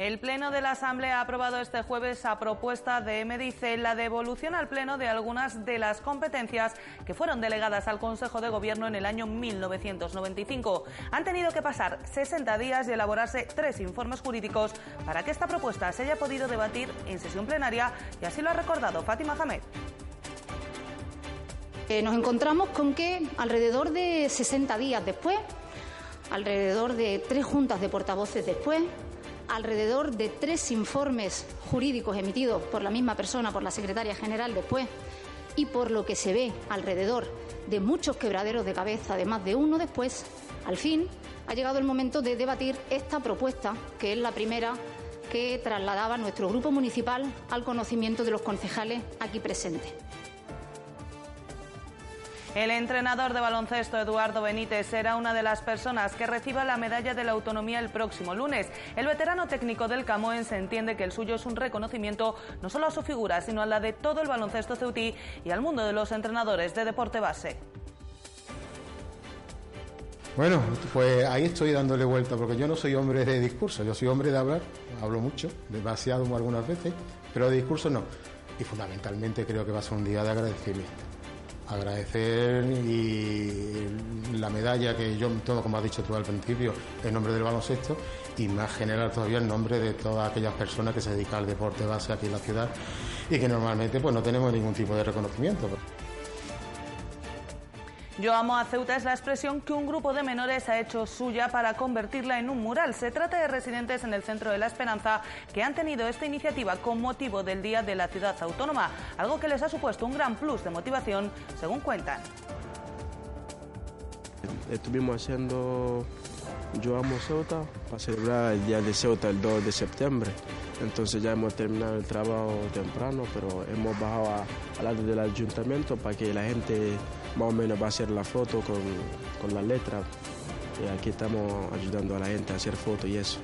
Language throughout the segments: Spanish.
El Pleno de la Asamblea ha aprobado este jueves a propuesta de MDIC la devolución al Pleno de algunas de las competencias que fueron delegadas al Consejo de Gobierno en el año 1995. Han tenido que pasar 60 días y elaborarse tres informes jurídicos para que esta propuesta se haya podido debatir en sesión plenaria y así lo ha recordado Fátima Hamed. Eh, nos encontramos con que alrededor de 60 días después, alrededor de tres juntas de portavoces después, alrededor de tres informes jurídicos emitidos por la misma persona, por la secretaria general después, y por lo que se ve alrededor de muchos quebraderos de cabeza, de más de uno después, al fin ha llegado el momento de debatir esta propuesta, que es la primera que trasladaba nuestro grupo municipal al conocimiento de los concejales aquí presentes. El entrenador de baloncesto Eduardo Benítez será una de las personas que reciba la medalla de la autonomía el próximo lunes. El veterano técnico del Camoens entiende que el suyo es un reconocimiento no solo a su figura, sino a la de todo el baloncesto ceutí y al mundo de los entrenadores de deporte base. Bueno, pues ahí estoy dándole vuelta, porque yo no soy hombre de discurso, yo soy hombre de hablar, hablo mucho, demasiado algunas veces, pero de discurso no. Y fundamentalmente creo que va a ser un día de agradecimiento agradecer y la medalla que yo todo como has dicho tú al principio en nombre del baloncesto y más general todavía en nombre de todas aquellas personas que se dedican al deporte base aquí en la ciudad y que normalmente pues no tenemos ningún tipo de reconocimiento. Yo amo a Ceuta es la expresión que un grupo de menores ha hecho suya para convertirla en un mural. Se trata de residentes en el Centro de la Esperanza que han tenido esta iniciativa con motivo del Día de la Ciudad Autónoma, algo que les ha supuesto un gran plus de motivación, según cuentan. Estuvimos haciendo Yo amo Ceuta para celebrar el Día de Ceuta el 2 de septiembre. Entonces ya hemos terminado el trabajo temprano, pero hemos bajado al lado del ayuntamiento para que la gente más o menos va a hacer la foto con, con la letra. Y aquí estamos ayudando a la gente a hacer fotos y eso.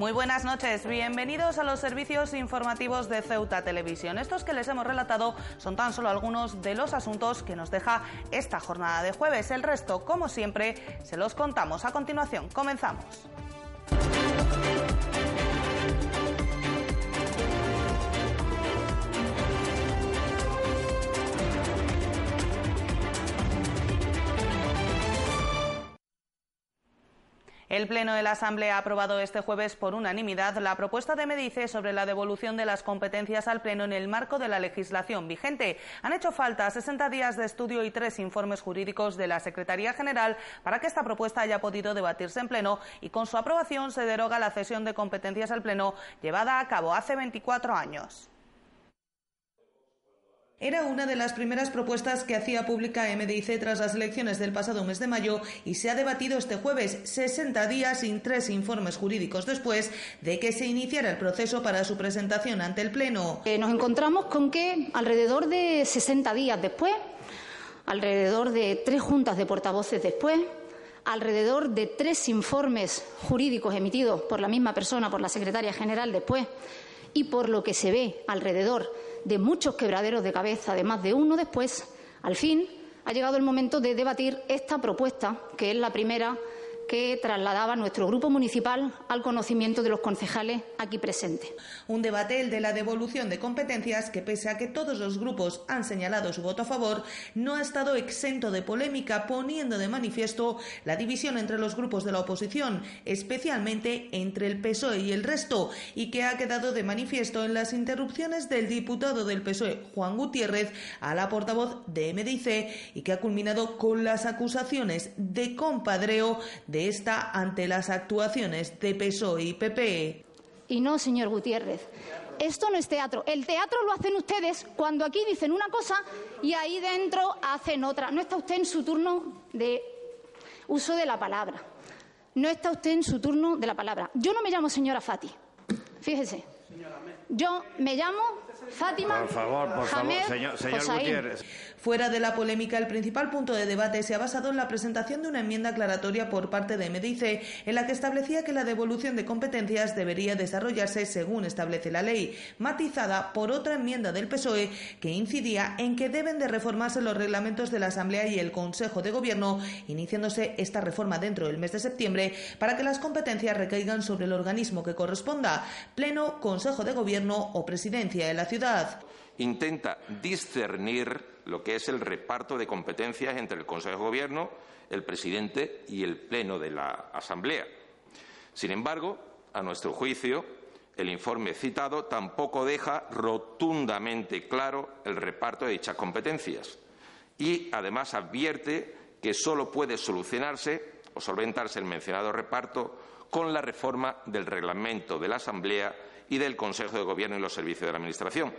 Muy buenas noches, bienvenidos a los servicios informativos de Ceuta Televisión. Estos que les hemos relatado son tan solo algunos de los asuntos que nos deja esta jornada de jueves. El resto, como siempre, se los contamos a continuación. Comenzamos. El Pleno de la Asamblea ha aprobado este jueves por unanimidad la propuesta de Medice sobre la devolución de las competencias al Pleno en el marco de la legislación vigente. Han hecho falta 60 días de estudio y tres informes jurídicos de la Secretaría General para que esta propuesta haya podido debatirse en Pleno y con su aprobación se deroga la cesión de competencias al Pleno llevada a cabo hace 24 años. Era una de las primeras propuestas que hacía pública MDIC tras las elecciones del pasado mes de mayo y se ha debatido este jueves, 60 días sin tres informes jurídicos después de que se iniciara el proceso para su presentación ante el Pleno. Eh, nos encontramos con que alrededor de 60 días después, alrededor de tres juntas de portavoces después, alrededor de tres informes jurídicos emitidos por la misma persona, por la secretaria general después, y por lo que se ve alrededor de muchos quebraderos de cabeza, de más de uno. Después, al fin ha llegado el momento de debatir esta propuesta, que es la primera que trasladaba nuestro grupo municipal al conocimiento de los concejales aquí presentes. Un debate, el de la devolución de competencias, que pese a que todos los grupos han señalado su voto a favor, no ha estado exento de polémica, poniendo de manifiesto la división entre los grupos de la oposición, especialmente entre el PSOE y el resto, y que ha quedado de manifiesto en las interrupciones del diputado del PSOE, Juan Gutiérrez, a la portavoz de MDIC, y que ha culminado con las acusaciones de compadreo de esta ante las actuaciones de PSOE y PP. Y no, señor Gutiérrez. Esto no es teatro. El teatro lo hacen ustedes cuando aquí dicen una cosa y ahí dentro hacen otra. No está usted en su turno de uso de la palabra. No está usted en su turno de la palabra. Yo no me llamo señora Fati. Fíjese. Yo me llamo Fátima. Por favor, por favor, señor. Gutiérrez. Fuera de la polémica, el principal punto de debate se ha basado en la presentación de una enmienda aclaratoria por parte de Medice, en la que establecía que la devolución de competencias debería desarrollarse según establece la ley, matizada por otra enmienda del PSOE que incidía en que deben de reformarse los reglamentos de la Asamblea y el Consejo de Gobierno, iniciándose esta reforma dentro del mes de septiembre para que las competencias recaigan sobre el organismo que corresponda, Pleno, Consejo de Gobierno o Presidencia de la ciudad. Intenta discernir lo que es el reparto de competencias entre el Consejo de Gobierno, el presidente y el Pleno de la Asamblea. Sin embargo, a nuestro juicio, el informe citado tampoco deja rotundamente claro el reparto de dichas competencias y, además, advierte que solo puede solucionarse o solventarse el mencionado reparto con la reforma del reglamento de la Asamblea y del Consejo de Gobierno y los servicios de la Administración.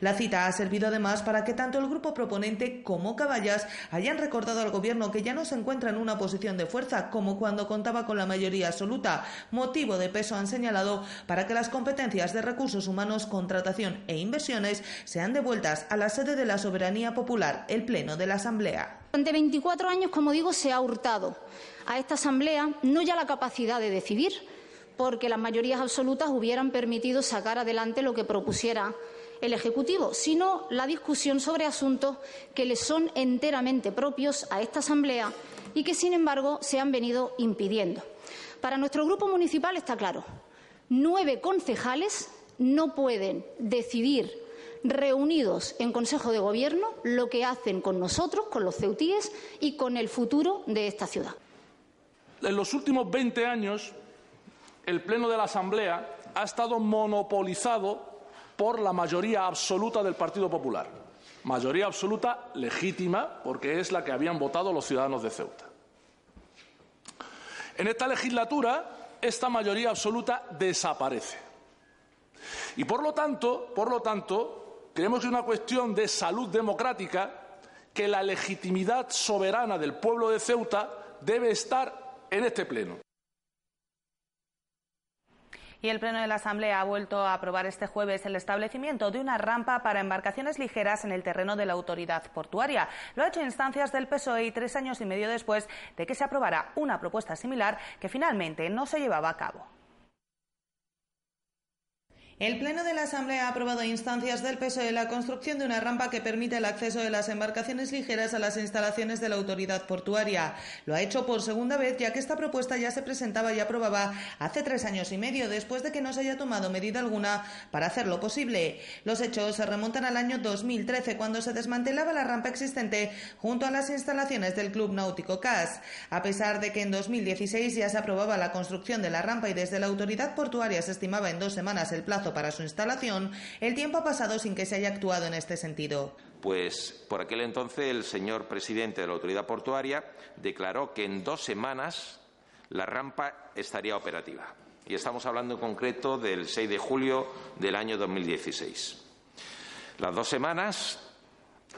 La cita ha servido además para que tanto el grupo proponente como Caballas hayan recordado al Gobierno que ya no se encuentra en una posición de fuerza como cuando contaba con la mayoría absoluta. Motivo de peso han señalado para que las competencias de recursos humanos, contratación e inversiones sean devueltas a la sede de la soberanía popular, el Pleno de la Asamblea. Durante 24 años, como digo, se ha hurtado a esta Asamblea no ya la capacidad de decidir, porque las mayorías absolutas hubieran permitido sacar adelante lo que propusiera el Ejecutivo, sino la discusión sobre asuntos que le son enteramente propios a esta Asamblea y que, sin embargo, se han venido impidiendo. Para nuestro grupo municipal está claro, nueve concejales no pueden decidir reunidos en Consejo de Gobierno lo que hacen con nosotros, con los ceutíes y con el futuro de esta ciudad. En los últimos 20 años, el Pleno de la Asamblea ha estado monopolizado por la mayoría absoluta del Partido Popular. Mayoría absoluta legítima, porque es la que habían votado los ciudadanos de Ceuta. En esta legislatura, esta mayoría absoluta desaparece. Y por lo tanto, por lo tanto, creemos que es una cuestión de salud democrática que la legitimidad soberana del pueblo de Ceuta debe estar en este pleno. Y el Pleno de la Asamblea ha vuelto a aprobar este jueves el establecimiento de una rampa para embarcaciones ligeras en el terreno de la autoridad portuaria. Lo ha hecho instancias del PSOE tres años y medio después de que se aprobara una propuesta similar que finalmente no se llevaba a cabo. El Pleno de la Asamblea ha aprobado a instancias del PSOE la construcción de una rampa que permite el acceso de las embarcaciones ligeras a las instalaciones de la autoridad portuaria. Lo ha hecho por segunda vez, ya que esta propuesta ya se presentaba y aprobaba hace tres años y medio, después de que no se haya tomado medida alguna para hacerlo posible. Los hechos se remontan al año 2013, cuando se desmantelaba la rampa existente junto a las instalaciones del Club Náutico CAS. A pesar de que en 2016 ya se aprobaba la construcción de la rampa y desde la autoridad portuaria se estimaba en dos semanas el plazo para su instalación, el tiempo ha pasado sin que se haya actuado en este sentido. Pues por aquel entonces el señor presidente de la autoridad portuaria declaró que en dos semanas la rampa estaría operativa. Y estamos hablando en concreto del 6 de julio del año 2016. Las dos semanas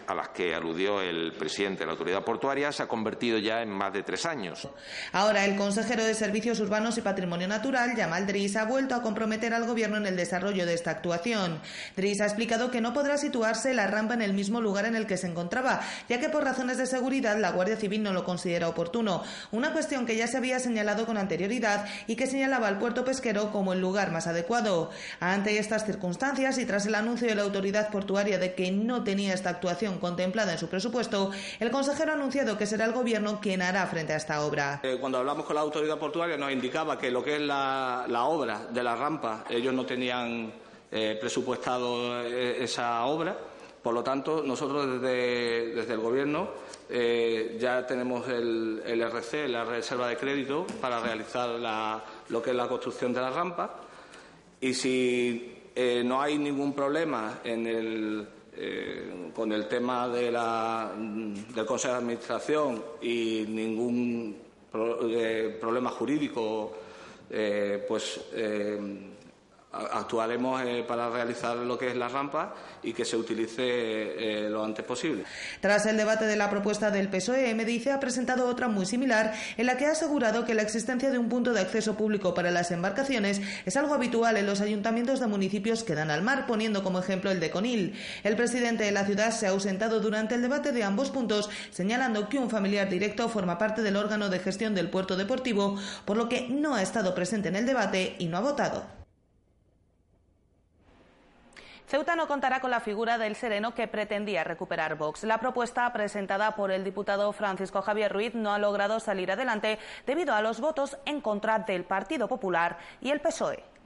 a las que aludió el presidente de la autoridad portuaria se ha convertido ya en más de tres años. Ahora el consejero de Servicios Urbanos y Patrimonio Natural, Yamal Dris, ha vuelto a comprometer al Gobierno en el desarrollo de esta actuación. Dris ha explicado que no podrá situarse la rampa en el mismo lugar en el que se encontraba, ya que por razones de seguridad la Guardia Civil no lo considera oportuno, una cuestión que ya se había señalado con anterioridad y que señalaba al puerto pesquero como el lugar más adecuado. Ante estas circunstancias y tras el anuncio de la autoridad portuaria de que no tenía esta actuación contemplada en su presupuesto, el consejero ha anunciado que será el Gobierno quien hará frente a esta obra. Eh, cuando hablamos con la autoridad portuaria nos indicaba que lo que es la, obra de la rampa, ellos no tenían eh, presupuestado eh, esa obra. Por lo tanto, nosotros desde, desde el Gobierno ya tenemos el, el, RC, la reserva de crédito, para realizar lo que es la construcción de la rampa. Y si no hay ningún problema en el, eh, con el tema de la, del Consejo de Administración y ningún pro, eh, problema jurídico, eh, pues actuaremos eh, para realizar lo que es la rampa y que se utilice eh, lo antes posible. Tras el debate de la propuesta del PSOE, Medice ha presentado otra muy similar en la que ha asegurado que la existencia de un punto de acceso público para las embarcaciones es algo habitual en los ayuntamientos de municipios que dan al mar, poniendo como ejemplo el de Conil. El presidente de la ciudad se ha ausentado durante el debate de ambos puntos, señalando que un familiar directo forma parte del órgano de gestión del puerto deportivo, por lo que no ha estado presente en el debate y no ha votado. Ceuta no contará con la figura del sereno que pretendía recuperar Vox. La propuesta presentada por el diputado Francisco Javier Ruiz no ha logrado salir adelante debido a los votos en contra del Partido Popular y el PSOE.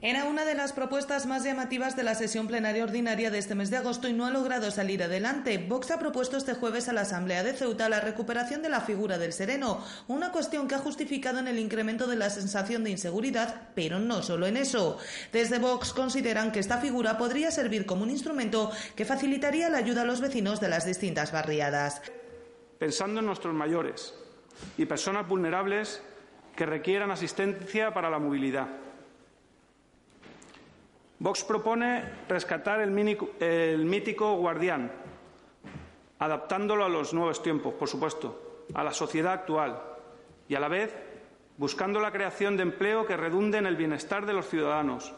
Era una de las propuestas más llamativas de la sesión plenaria ordinaria de este mes de agosto y no ha logrado salir adelante. Vox ha propuesto este jueves a la Asamblea de Ceuta la recuperación de la figura del sereno, una cuestión que ha justificado en el incremento de la sensación de inseguridad, pero no solo en eso. Desde Vox consideran que esta figura podría servir como un instrumento que facilitaría la ayuda a los vecinos de las distintas barriadas. Pensando en nuestros mayores y personas vulnerables que requieran asistencia para la movilidad Vox propone rescatar el, mítico guardián, adaptándolo a los nuevos tiempos, por supuesto, a la sociedad actual y a la vez buscando la creación de empleo que redunde en el bienestar de los ciudadanos,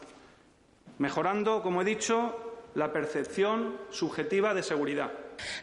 mejorando, como he dicho, la percepción subjetiva de seguridad.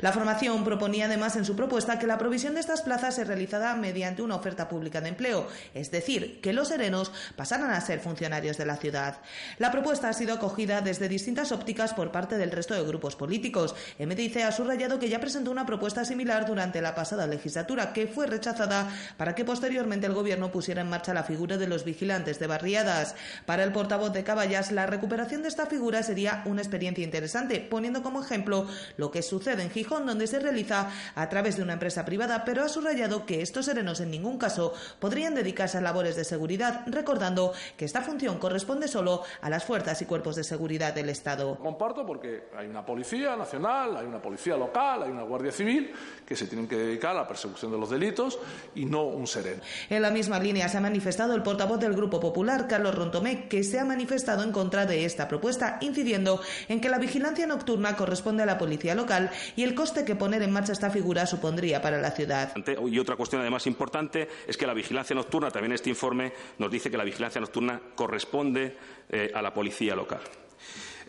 La formación proponía además en su propuesta que la provisión de estas plazas se realizara mediante una oferta pública de empleo, es decir, que los serenos pasaran a ser funcionarios de la ciudad. La propuesta ha sido acogida desde distintas ópticas por parte del resto de grupos políticos. MDIC ha subrayado que ya presentó una propuesta similar durante la pasada legislatura, que fue rechazada para que posteriormente el Gobierno pusiera en marcha la figura de los vigilantes de barriadas. Para el portavoz de Caballas, la recuperación de esta figura sería una experiencia interesante, poniendo como ejemplo lo que sucede en Gijón, donde se realiza a través de una empresa privada, pero ha subrayado que estos serenos en ningún caso podrían dedicarse a labores de seguridad, recordando que esta función corresponde solo a las fuerzas y cuerpos de seguridad del Estado. Comparto porque hay una policía nacional, hay una policía local, hay una guardia civil que se tienen que dedicar a la persecución de los delitos y no un sereno. En la misma línea se ha manifestado el portavoz del Grupo Popular, Carlos Rontomé, que se ha manifestado en contra de esta propuesta, incidiendo en que la vigilancia nocturna corresponde a la policía local y el coste que poner en marcha esta figura supondría para la ciudad. Y otra cuestión además importante es que la vigilancia nocturna, también este informe nos dice que la vigilancia nocturna corresponde eh, a la policía local.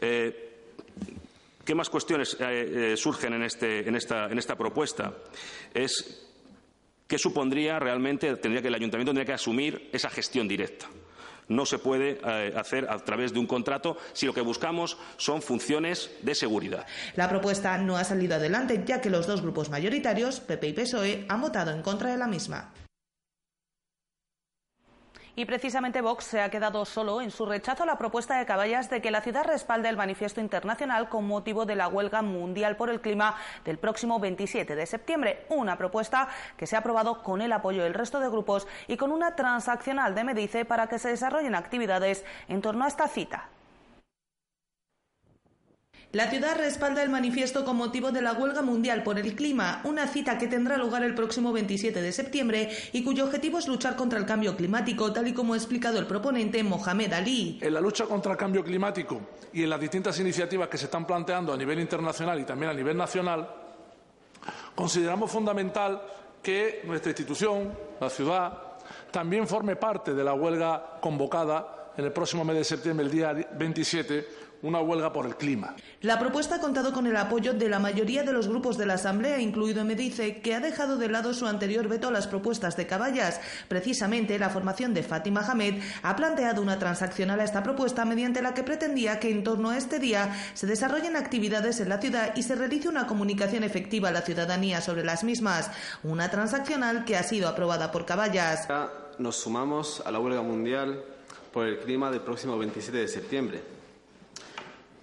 Eh, ¿Qué más cuestiones eh, surgen en, este, en, esta, en esta propuesta? Es qué supondría realmente, tendría que el ayuntamiento tendría que asumir esa gestión directa no se puede eh, hacer a través de un contrato si lo que buscamos son funciones de seguridad. La propuesta no ha salido adelante ya que los dos grupos mayoritarios, PP y PSOE, han votado en contra de la misma. Y precisamente Vox se ha quedado solo en su rechazo a la propuesta de Caballas de que la ciudad respalde el manifiesto internacional con motivo de la huelga mundial por el clima del próximo 27 de septiembre. Una propuesta que se ha aprobado con el apoyo del resto de grupos y con una transaccional de Medice para que se desarrollen actividades en torno a esta cita. La ciudad respalda el manifiesto con motivo de la huelga mundial por el clima, una cita que tendrá lugar el próximo 27 de septiembre y cuyo objetivo es luchar contra el cambio climático, tal y como ha explicado el proponente Mohamed Ali. En la lucha contra el cambio climático y en las distintas iniciativas que se están planteando a nivel internacional y también a nivel nacional, consideramos fundamental que nuestra institución, la ciudad, también forme parte de la huelga convocada en el próximo mes de septiembre, el día 27, una huelga por el clima. La propuesta ha contado con el apoyo de la mayoría de los grupos de la Asamblea, incluido Medice, que ha dejado de lado su anterior veto a las propuestas de Caballas. Precisamente, la formación de Fátima Hamed ha planteado una transaccional a esta propuesta mediante la que pretendía que en torno a este día se desarrollen actividades en la ciudad y se realice una comunicación efectiva a la ciudadanía sobre las mismas. Una transaccional que ha sido aprobada por Caballas. Nos sumamos a la huelga mundial por el clima del próximo 27 de septiembre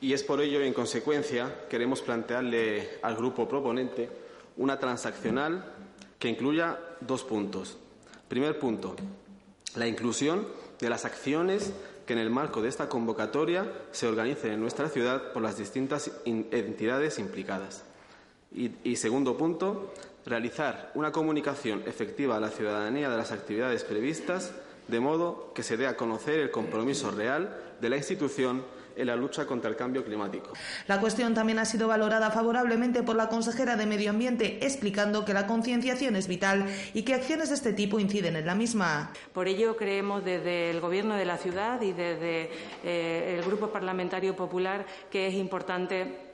y es por ello, en consecuencia, queremos plantearle al grupo proponente una transaccional que incluya dos puntos. Primer punto, la inclusión de las acciones que en el marco de esta convocatoria se organicen en nuestra ciudad por las distintas entidades implicadas. Y, y, segundo punto, realizar una comunicación efectiva a la ciudadanía de las actividades previstas de modo que se dé a conocer el compromiso real de la institución en la lucha contra el cambio climático. La cuestión también ha sido valorada favorablemente por la consejera de Medio Ambiente, explicando que la concienciación es vital y que acciones de este tipo inciden en la misma. Por ello, creemos desde el Gobierno de la ciudad y desde eh, el Grupo Parlamentario Popular que es importante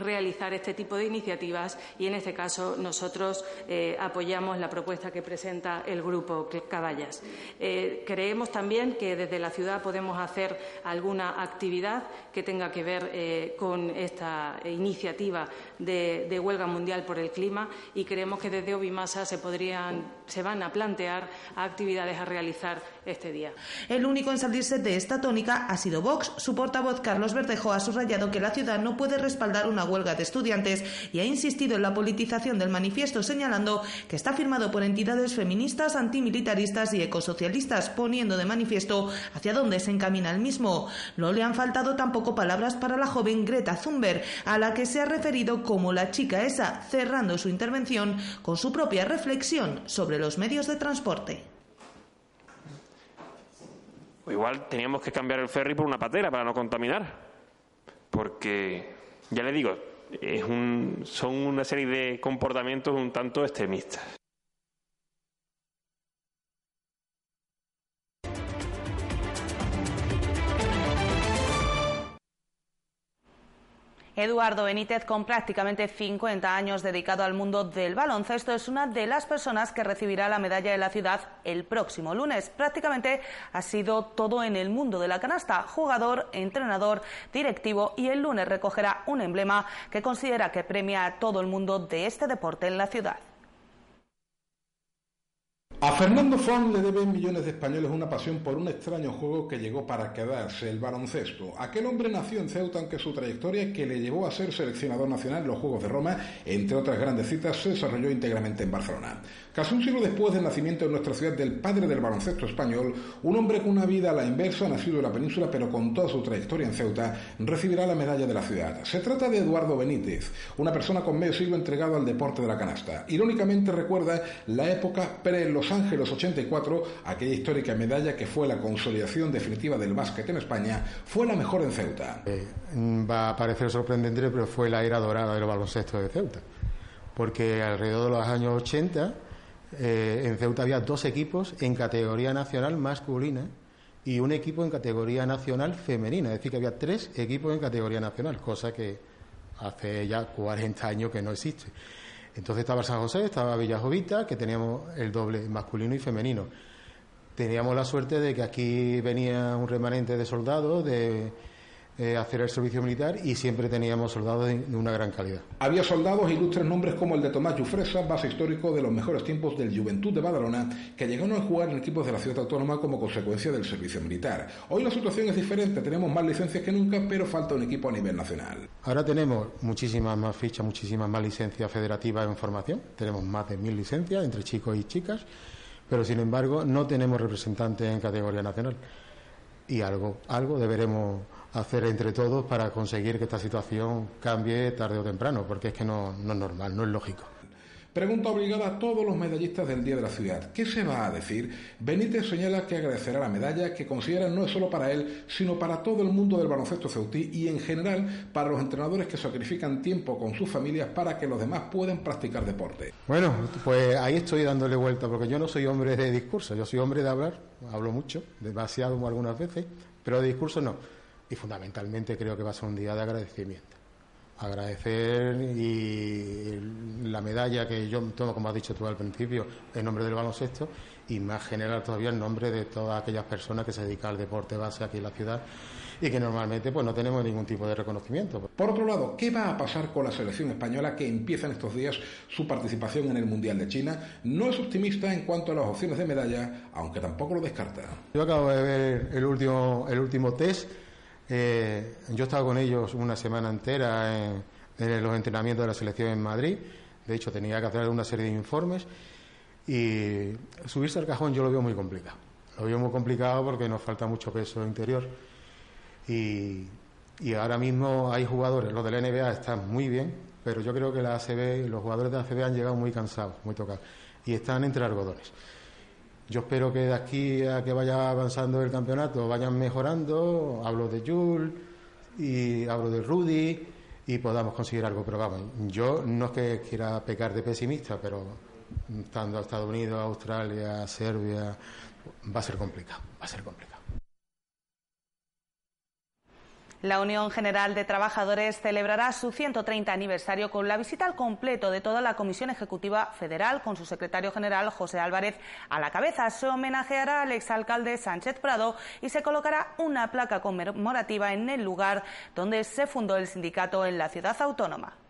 realizar este tipo de iniciativas y en este caso nosotros eh, apoyamos la propuesta que presenta el grupo Caballas. Eh, creemos también que desde la ciudad podemos hacer alguna actividad que tenga que ver eh, con esta iniciativa de, huelga mundial por el clima y creemos que desde Obimasa se podrían se van a plantear actividades a realizar este día. El único en salirse de esta tónica ha sido Vox. Su portavoz Carlos Verdejo ha subrayado que la ciudad no puede respaldar una huelga de estudiantes y ha insistido en la politización del manifiesto, señalando que está firmado por entidades feministas, antimilitaristas y ecosocialistas, poniendo de manifiesto hacia dónde se encamina el mismo. No le han faltado tampoco palabras para la joven Greta Thunberg, a la que se ha referido como la chica esa, cerrando su intervención con su propia reflexión sobre los medios de transporte. igual teníamos que cambiar el ferry por una patera para no contaminar, porque ya le digo, es un, son una serie de comportamientos un tanto extremistas. Eduardo Benítez, con prácticamente 50 años dedicado al mundo del baloncesto, es una de las personas que recibirá la medalla de la ciudad el próximo lunes. Prácticamente ha sido todo en el mundo de la canasta, jugador, entrenador, directivo y el lunes recogerá un emblema que considera que premia a todo el mundo de este deporte en la ciudad. A Fernando Font le deben millones de españoles una pasión por un extraño juego que llegó para quedarse, el baloncesto. Aquel hombre nació en Ceuta, aunque su trayectoria que le llevó a ser seleccionador nacional en los Juegos de Roma, entre otras grandes citas, se desarrolló íntegramente en Barcelona. Casi un siglo después del nacimiento en nuestra ciudad del padre del baloncesto español, un hombre con una vida a la inversa, nacido en la península pero con toda su trayectoria en Ceuta, recibirá la medalla de la ciudad. Se trata de Eduardo Benítez, una persona con medio siglo entregado al deporte de la canasta. Irónicamente recuerda la época pre-Los Ángeles 84, aquella histórica medalla que fue la consolidación definitiva del básquet en España, fue la mejor en Ceuta. Eh, va a parecer sorprendente, pero fue la era dorada del baloncesto de Ceuta. Porque alrededor de los años 80 eh, en Ceuta había dos equipos en categoría nacional masculina y un equipo en categoría nacional femenina. Es decir, que había tres equipos en categoría nacional, cosa que hace ya 40 años que no existe. Entonces estaba San José, estaba Villajovita, que teníamos el doble masculino y femenino. Teníamos la suerte de que aquí venía un remanente de soldados, de eh, hacer el servicio militar y siempre teníamos soldados de, una gran calidad. Había soldados ilustres nombres como el de Tomás Jufresa, base histórico de los mejores tiempos del Juventud de Badalona, que llegaron a jugar en equipos de la ciudad autónoma como consecuencia del servicio militar. Hoy la situación es diferente, tenemos más licencias que nunca, pero falta un equipo a nivel nacional. Ahora tenemos muchísimas más fichas, muchísimas más licencias federativas en formación, tenemos más de mil licencias entre chicos y chicas, pero sin embargo no tenemos representantes en categoría nacional. Y algo, algo deberemos hacer entre todos para conseguir que esta situación cambie tarde o temprano, porque es que no, no es normal, no es lógico. Pregunta obligada a todos los medallistas del Día de la Ciudad. ¿Qué se va a decir? Benítez señala que agradecerá la medalla que considera no es solo para él, sino para todo el mundo del baloncesto ceutí y en general para los entrenadores que sacrifican tiempo con sus familias para que los demás puedan practicar deporte. Bueno, pues ahí estoy dándole vuelta, porque yo no soy hombre de discurso, yo soy hombre de hablar, hablo mucho, demasiado algunas veces, pero de discurso no y fundamentalmente creo que va a ser un día de agradecimiento. Agradecer y la medalla que yo tomo, como has dicho tú al principio, en nombre del baloncesto y más general todavía en nombre de todas aquellas personas que se dedican al deporte base aquí en la ciudad y que normalmente pues no tenemos ningún tipo de reconocimiento. Por otro lado, ¿qué va a pasar con la selección española que empieza en estos días su participación en el Mundial de China? No es optimista en cuanto a las opciones de medalla, aunque tampoco lo descarta. Yo acabo de ver el último, el último test eh, yo he estado con ellos una semana entera en, los entrenamientos de la selección en Madrid. De hecho, tenía que hacer una serie de informes. Y subirse al cajón yo lo veo muy complicado. Lo veo muy complicado porque nos falta mucho peso interior. Y, ahora mismo hay jugadores, los de la NBA están muy bien, pero yo creo que la ACB, los jugadores de la ACB han llegado muy cansados, muy tocados. Y están entre algodones. Yo espero que de aquí a que vaya avanzando el campeonato vayan mejorando. Hablo de Jules y hablo de Rudy y podamos conseguir algo. Pero vamos, yo no es que quiera pecar de pesimista, pero estando a Estados Unidos, Australia, Serbia, va a ser complicado, va a ser complicado. La Unión General de Trabajadores celebrará su 130 aniversario con la visita al completo de toda la Comisión Ejecutiva Federal, con su secretario general José Álvarez a la cabeza. Se homenajeará al exalcalde Sánchez Prado y se colocará una placa conmemorativa en el lugar donde se fundó el sindicato en la ciudad autónoma.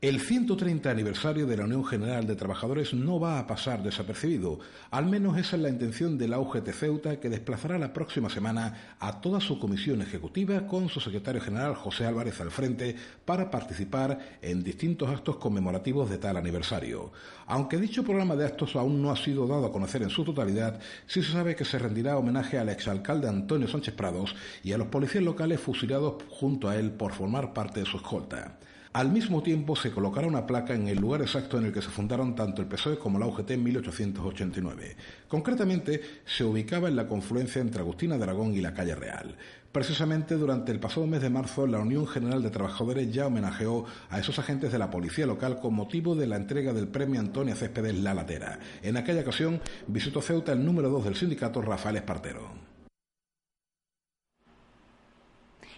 El 130 aniversario de la Unión General de Trabajadores no va a pasar desapercibido. Al menos esa es la intención de la UGT Ceuta, que desplazará la próxima semana a toda su comisión ejecutiva con su secretario general José Álvarez al frente para participar en distintos actos conmemorativos de tal aniversario. Aunque dicho programa de actos aún no ha sido dado a conocer en su totalidad, sí se sabe que se rendirá homenaje al exalcalde Antonio Sánchez Prados y a los policías locales fusilados junto a él por formar parte de su escolta. Al mismo tiempo se colocará una placa en el lugar exacto en el que se fundaron tanto el PSOE como la UGT en 1889. Concretamente, se ubicaba en la confluencia entre Agustina de Aragón y la calle Real. Precisamente durante el pasado mes de marzo, la Unión General de Trabajadores ya homenajeó a esos agentes de la policía local con motivo de la entrega del premio Antonio Céspedes La Latera. En aquella ocasión visitó Ceuta el número 2 del sindicato, Rafael Espartero.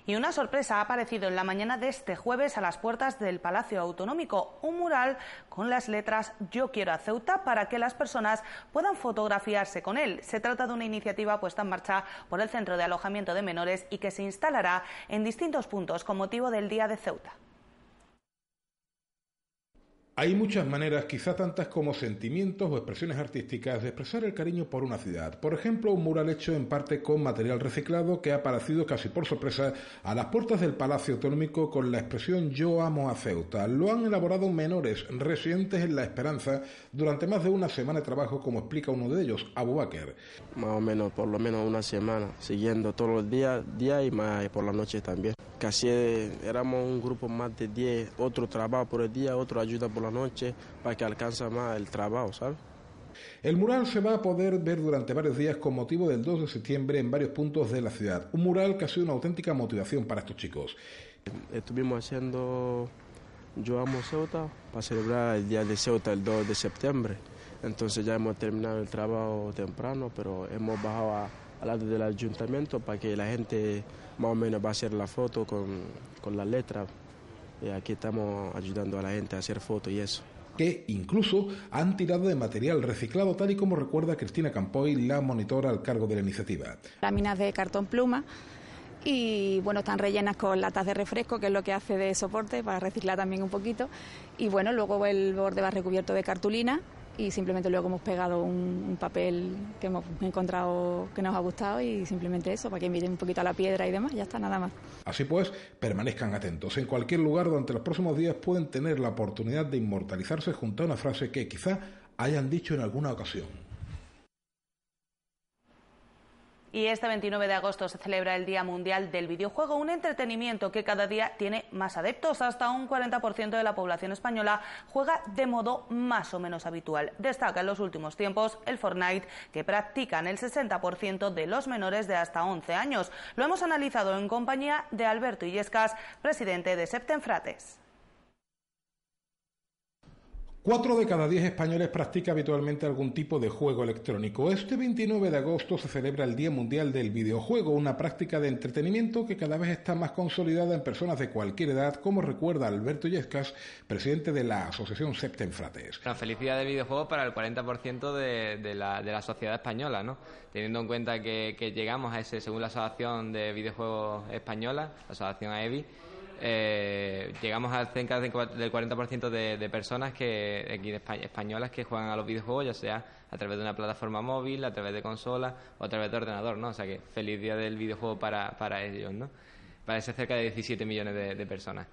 Y una sorpresa ha aparecido en la mañana de este jueves a las puertas del Palacio Autonómico, un mural con las letras Yo quiero a Ceuta para que las personas puedan fotografiarse con él. Se trata de una iniciativa puesta en marcha por el Centro de Alojamiento de Menores y que se instalará en distintos puntos con motivo del Día de Ceuta. Hay muchas maneras, quizá tantas como sentimientos o expresiones artísticas, de expresar el cariño por una ciudad. Por ejemplo, un mural hecho en parte con material reciclado que ha aparecido casi por sorpresa a las puertas del Palacio Autonómico con la expresión Yo amo a Ceuta. Lo han elaborado menores residentes en La Esperanza durante más de una semana de trabajo, como explica uno de ellos, Abu Bakr. Más o menos, por lo menos una semana, siguiendo todos los días, día y más por la noche también. Casi éramos un grupo más de 10, otro trabajo por el día, otro ayuda por la noche, para que alcance más el trabajo, ¿sabes? El mural se va a poder ver durante varios días con motivo del 2 de septiembre en varios puntos de la ciudad. Un mural que ha sido una auténtica motivación para estos chicos. Estuvimos haciendo Yo Amo Ceuta para celebrar el Día de Ceuta el 2 de septiembre. Entonces ya hemos terminado el trabajo temprano, pero hemos bajado al lado del ayuntamiento para que la gente más o menos va a hacer la foto con, con la letra. Y aquí estamos ayudando a la gente a hacer fotos y eso que incluso han tirado de material reciclado, tal y como recuerda Cristina Campoy, la monitora al cargo de la iniciativa. Láminas de cartón pluma y bueno, están rellenas con latas de refresco, que es lo que hace de soporte para reciclar también un poquito. Y bueno, luego el borde va recubierto de cartulina y simplemente luego hemos pegado un, papel que hemos encontrado que nos ha gustado y simplemente eso, para que miren un poquito a la piedra y demás, ya está, nada más. Así pues, permanezcan atentos. En cualquier lugar durante los próximos días pueden tener la oportunidad de inmortalizarse junto a una frase que quizá hayan dicho en alguna ocasión. Y este 29 de agosto se celebra el Día Mundial del Videojuego, un entretenimiento que cada día tiene más adeptos. Hasta un 40% de la población española juega de modo más o menos habitual. Destaca en los últimos tiempos el Fortnite, que practican el 60% de los menores de hasta 11 años. Lo hemos analizado en compañía de Alberto Illescas, presidente de Septenfrates. Cuatro de cada diez españoles practica habitualmente algún tipo de juego electrónico. Este 29 de agosto se celebra el Día Mundial del Videojuego, una práctica de entretenimiento que cada vez está más consolidada en personas de cualquier edad, como recuerda Alberto Yescas, presidente de la Asociación Septenfrates. La felicidad del videojuego para el 40% de, la, sociedad española, ¿no? teniendo en cuenta que, llegamos a ese, según la Asociación de Videojuegos Española, la Asociación AEVI, eh, llegamos a cerca del 40% de, de, personas que aquí españolas que juegan a los videojuegos, ya sea a través de una plataforma móvil, a través de consola o a través de ordenador, ¿no? O sea que feliz día del videojuego para, para ellos, ¿no? parece cerca de 17 millones de, personas.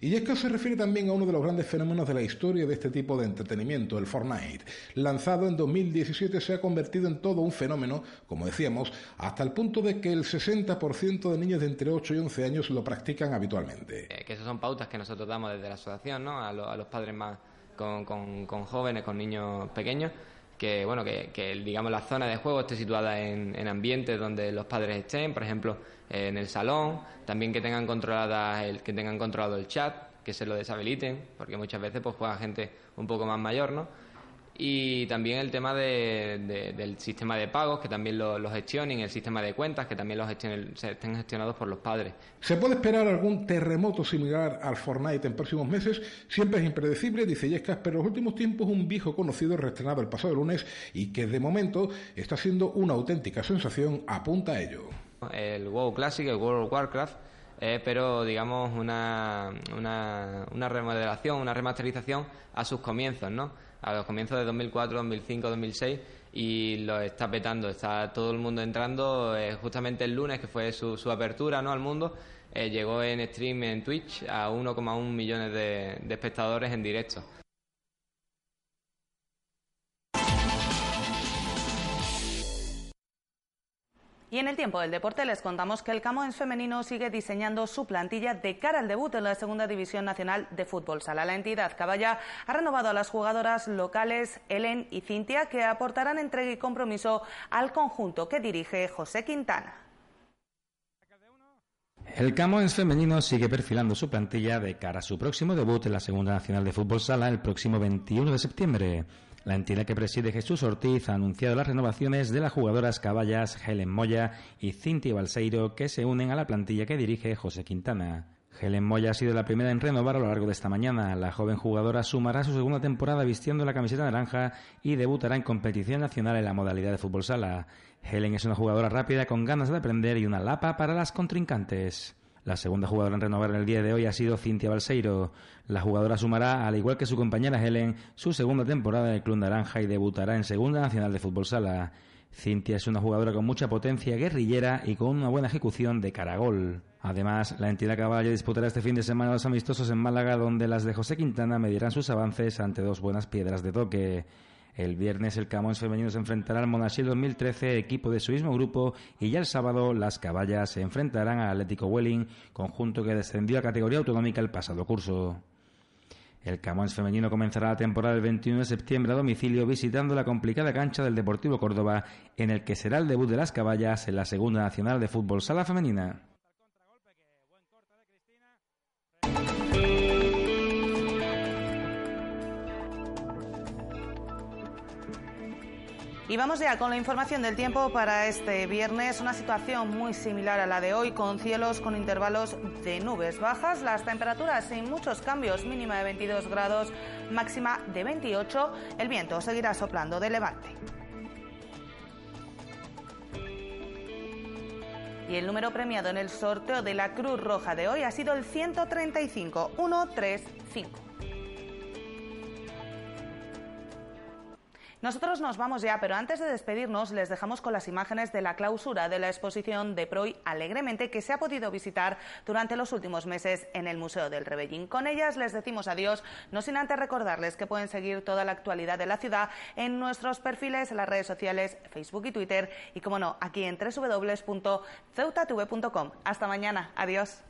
Y es que se refiere también a uno de los grandes fenómenos de la historia de este tipo de entretenimiento, el Fortnite. Lanzado en 2017 se ha convertido en todo un fenómeno, como decíamos, hasta el punto de que el 60% de niños de entre 8 y 11 años lo practican habitualmente. Eh, que esas son pautas que nosotros damos desde la asociación ¿no? a, los padres más con, con jóvenes, con niños pequeños que bueno que, digamos la zona de juego esté situada en, en, ambientes donde los padres estén por ejemplo en el salón también que tengan controlada el que tengan controlado el chat que se lo deshabiliten porque muchas veces pues juega gente un poco más mayor no y también el tema del sistema de pagos, que también lo, lo, gestionen, el sistema de cuentas, que también los se estén gestionados por los padres. ¿Se puede esperar algún terremoto similar al Fortnite en próximos meses? Siempre es impredecible, dice Yescas, pero en los últimos tiempos un viejo conocido reestrenado el pasado lunes y que de momento está siendo una auténtica sensación, apunta a ello. El WoW Classic, el World of Warcraft, pero digamos una, una, una remodelación, una remasterización a sus comienzos, ¿no? a los comienzos de 2004, 2005, 2006 y lo está petando, está todo el mundo entrando. Eh, justamente el lunes, que fue su, su apertura ¿no? al mundo, eh, llegó en stream en Twitch a 1,1 millones de espectadores en directo. Y en el tiempo del deporte les contamos que el Camoens femenino sigue diseñando su plantilla de cara al debut en la Segunda División Nacional de Fútbol Sala. La entidad Caballa ha renovado a las jugadoras locales Ellen y Cintia que aportarán entrega y compromiso al conjunto que dirige José Quintana. El Camoens femenino sigue perfilando su plantilla de cara a su próximo debut en la Segunda Nacional de Fútbol Sala el próximo 21 de septiembre. La entidad que preside Jesús Ortiz ha anunciado las renovaciones de las jugadoras caballas Helen Moya y Cintia Balseiro que se unen a la plantilla que dirige José Quintana. Helen Moya ha sido la primera en renovar a lo largo de esta mañana. La joven jugadora sumará su segunda temporada vistiendo la camiseta naranja y debutará en competición nacional en la modalidad de fútbol sala. Helen es una jugadora rápida con ganas de aprender y una lapa para las contrincantes. La segunda jugadora en renovar en el día de hoy ha sido Cintia Balseiro. La jugadora sumará, al igual que su compañera Helen, su segunda temporada en el Club Naranja y debutará en Segunda Nacional de Fútbol Sala. Cintia es una jugadora con mucha potencia guerrillera y con una buena ejecución de caragol. Además, la entidad caballo disputará este fin de semana los amistosos en Málaga, donde las de José Quintana medirán sus avances ante dos buenas piedras de toque. El viernes el Camões femenino se enfrentará al Monasil 2013, equipo de su mismo grupo, y ya el sábado las caballas se enfrentarán al Atlético Welling, conjunto que descendió a categoría autonómica el pasado curso. El Camões femenino comenzará la temporada el 21 de septiembre a domicilio visitando la complicada cancha del Deportivo Córdoba, en el que será el debut de las caballas en la Segunda Nacional de Fútbol Sala Femenina. Y vamos ya con la información del tiempo para este viernes. Una situación muy similar a la de hoy, con cielos con intervalos de nubes bajas, las temperaturas sin muchos cambios, mínima de 22 grados, máxima de 28. El viento seguirá soplando de levante. Y el número premiado en el sorteo de la Cruz Roja de hoy ha sido el 135 135. Nosotros nos vamos ya, pero antes de despedirnos les dejamos con las imágenes de la clausura de la exposición de Proy Alegremente que se ha podido visitar durante los últimos meses en el Museo del Rebellín. Con ellas les decimos adiós, no sin antes recordarles que pueden seguir toda la actualidad de la ciudad en nuestros perfiles en las redes sociales Facebook y Twitter y como no, aquí en www.ceutatv.com. Hasta mañana, adiós.